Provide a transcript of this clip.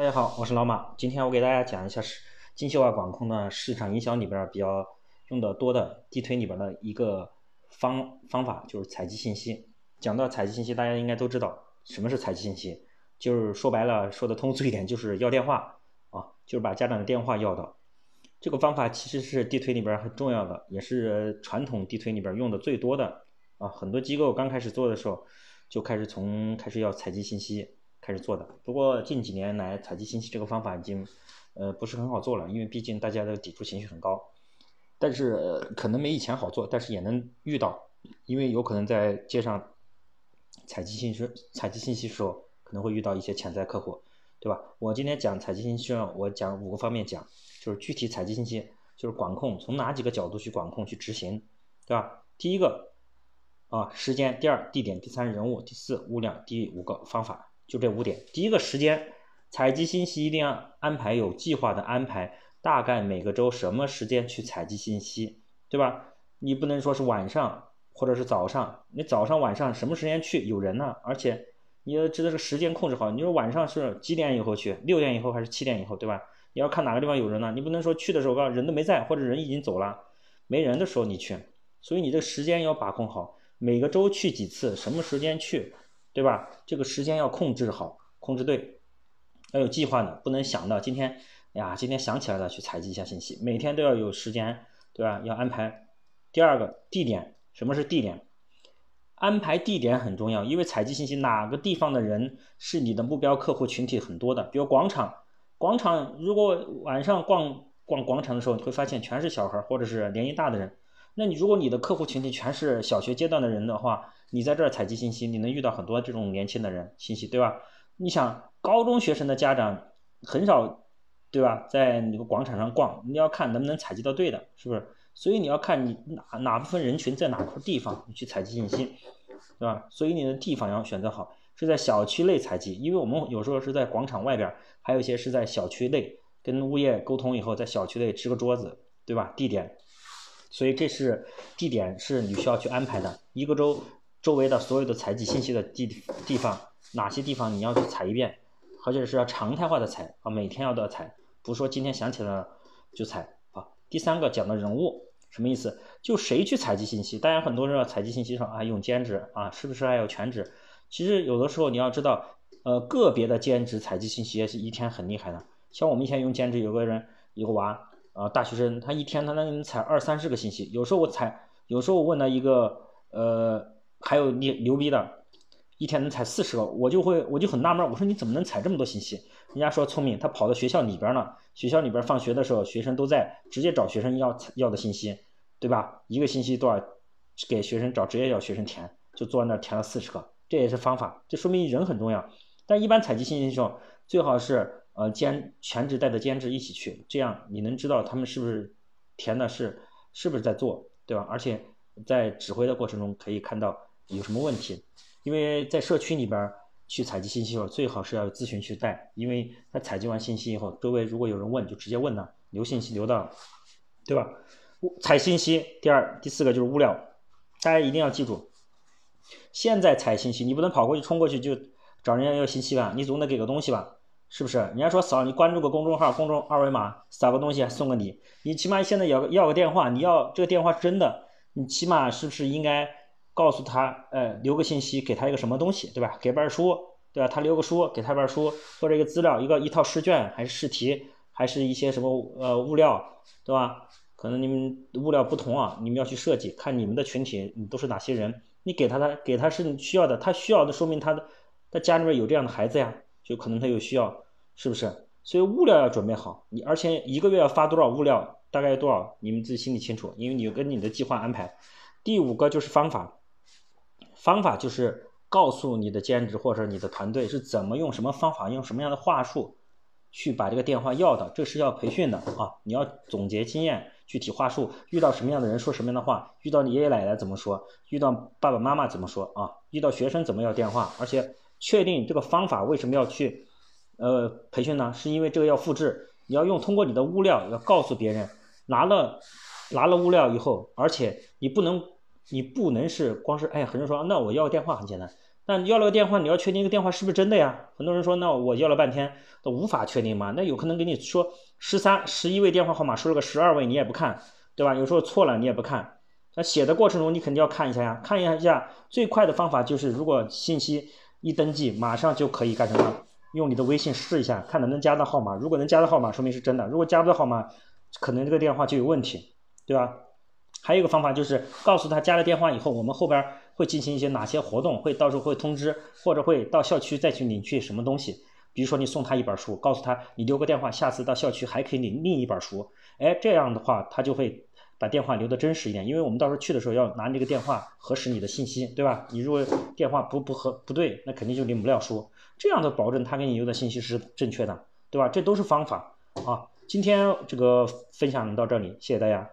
大家好，我是老马。今天我给大家讲一下是精细化管控的市场营销里边比较用的多的地推里边的一个方方法，就是采集信息。讲到采集信息，大家应该都知道什么是采集信息，就是说白了，说的通俗一点，就是要电话啊，就是把家长的电话要到。这个方法其实是地推里边很重要的，也是传统地推里边用的最多的啊。很多机构刚开始做的时候，就开始从开始要采集信息。开始做的，不过近几年来采集信息这个方法已经，呃，不是很好做了，因为毕竟大家的抵触情绪很高。但是可能没以前好做，但是也能遇到，因为有可能在街上采集信息、采集信息时候，可能会遇到一些潜在客户，对吧？我今天讲采集信息，我讲五个方面讲，就是具体采集信息，就是管控，从哪几个角度去管控、去执行，对吧？第一个啊，时间；第二，地点；第三，人物；第四，物量；第五个方法。就这五点，第一个时间采集信息一定要安排有计划的安排，大概每个周什么时间去采集信息，对吧？你不能说是晚上或者是早上，你早上晚上什么时间去有人呢？而且你要知道这个时间控制好，你说晚上是几点以后去？六点以后还是七点以后，对吧？你要看哪个地方有人呢？你不能说去的时候人都没在，或者人已经走了，没人的时候你去，所以你这个时间要把控好，每个周去几次，什么时间去？对吧？这个时间要控制好，控制对，要有计划的，不能想到今天，哎呀，今天想起来了去采集一下信息，每天都要有时间，对吧？要安排。第二个地点，什么是地点？安排地点很重要，因为采集信息哪个地方的人是你的目标客户群体很多的，比如广场，广场如果晚上逛逛广场的时候，你会发现全是小孩或者是年纪大的人。那你如果你的客户群体全是小学阶段的人的话，你在这儿采集信息，你能遇到很多这种年轻的人信息，对吧？你想高中学生的家长很少，对吧？在那个广场上逛，你要看能不能采集到对的，是不是？所以你要看你哪哪部分人群在哪块地方，你去采集信息，对吧？所以你的地方要选择好，是在小区内采集，因为我们有时候是在广场外边，还有一些是在小区内，跟物业沟通以后，在小区内支个桌子，对吧？地点。所以这是地点是你需要去安排的，一个周周围的所有的采集信息的地地方，哪些地方你要去采一遍，而且是要常态化的采啊，每天要都要采，不是说今天想起来了就采啊。第三个讲的人物什么意思？就谁去采集信息？大家很多人要采集信息上啊，用兼职啊，是不是还有全职？其实有的时候你要知道，呃，个别的兼职采集信息也是一天很厉害的。像我们以前用兼职，有个人有个娃。啊，大学生他一天他能采二三十个信息，有时候我采，有时候我问他一个，呃，还有牛牛逼的，一天能采四十个，我就会我就很纳闷，我说你怎么能采这么多信息？人家说聪明，他跑到学校里边呢，学校里边放学的时候学生都在，直接找学生要要的信息，对吧？一个星期多少，给学生找直接要学生填，就坐在那填了四十个，这也是方法，这说明人很重要。但一般采集信息的时候，最好是。呃，兼全职带着兼职一起去，这样你能知道他们是不是填的是是不是在做，对吧？而且在指挥的过程中可以看到有什么问题，因为在社区里边去采集信息的时候，最好是要有咨询去带，因为他采集完信息以后，周围如果有人问，就直接问他，留信息留到，对吧？采信息，第二、第四个就是物料，大家一定要记住，现在采信息，你不能跑过去冲过去就找人家要信息吧，你总得给个东西吧。是不是？人家说扫你关注个公众号，公众二维码扫个东西送个你，你起码现在要要个电话，你要这个电话是真的，你起码是不是应该告诉他，呃，留个信息，给他一个什么东西，对吧？给本书，对吧？他留个书，给他本书或者一个资料，一个一套试卷还是试题，还是一些什么呃物料，对吧？可能你们物料不同啊，你们要去设计，看你们的群体你都是哪些人，你给他他给他是你需要的，他需要的说明他的他家里面有这样的孩子呀。就可能他有需要，是不是？所以物料要准备好，你而且一个月要发多少物料，大概多少，你们自己心里清楚，因为你跟你的计划安排。第五个就是方法，方法就是告诉你的兼职或者你的团队是怎么用什么方法，用什么样的话术去把这个电话要到，这是要培训的啊！你要总结经验，具体话术，遇到什么样的人说什么样的话，遇到你爷爷奶奶怎么说，遇到爸爸妈妈怎么说啊？遇到学生怎么要电话，而且。确定这个方法为什么要去，呃，培训呢？是因为这个要复制，你要用通过你的物料要告诉别人，拿了拿了物料以后，而且你不能你不能是光是哎，很多人说那我要个电话很简单，那要了个电话，你要确定一个电话是不是真的呀？很多人说，那我要了半天都无法确定吗？那有可能给你说十三、十一位电话号码，说了个十二位，你也不看，对吧？有时候错了你也不看。那写的过程中你肯定要看一下呀，看一下。最快的方法就是，如果信息一登记，马上就可以干什么？用你的微信试一下，看能不能加到号码。如果能加到号码，说明是真的；如果加不到号码，可能这个电话就有问题，对吧？还有一个方法就是告诉他加了电话以后，我们后边会进行一些哪些活动，会到时候会通知，或者会到校区再去领取什么东西。比如说你送他一本书，告诉他你留个电话，下次到校区还可以领另一本书。哎，这样的话他就会把电话留的真实一点，因为我们到时候去的时候要拿这个电话核实你的信息，对吧？你如果电话不不合不对，那肯定就领不了书。这样的保证他给你留的信息是正确的，对吧？这都是方法啊。今天这个分享到这里，谢谢大家。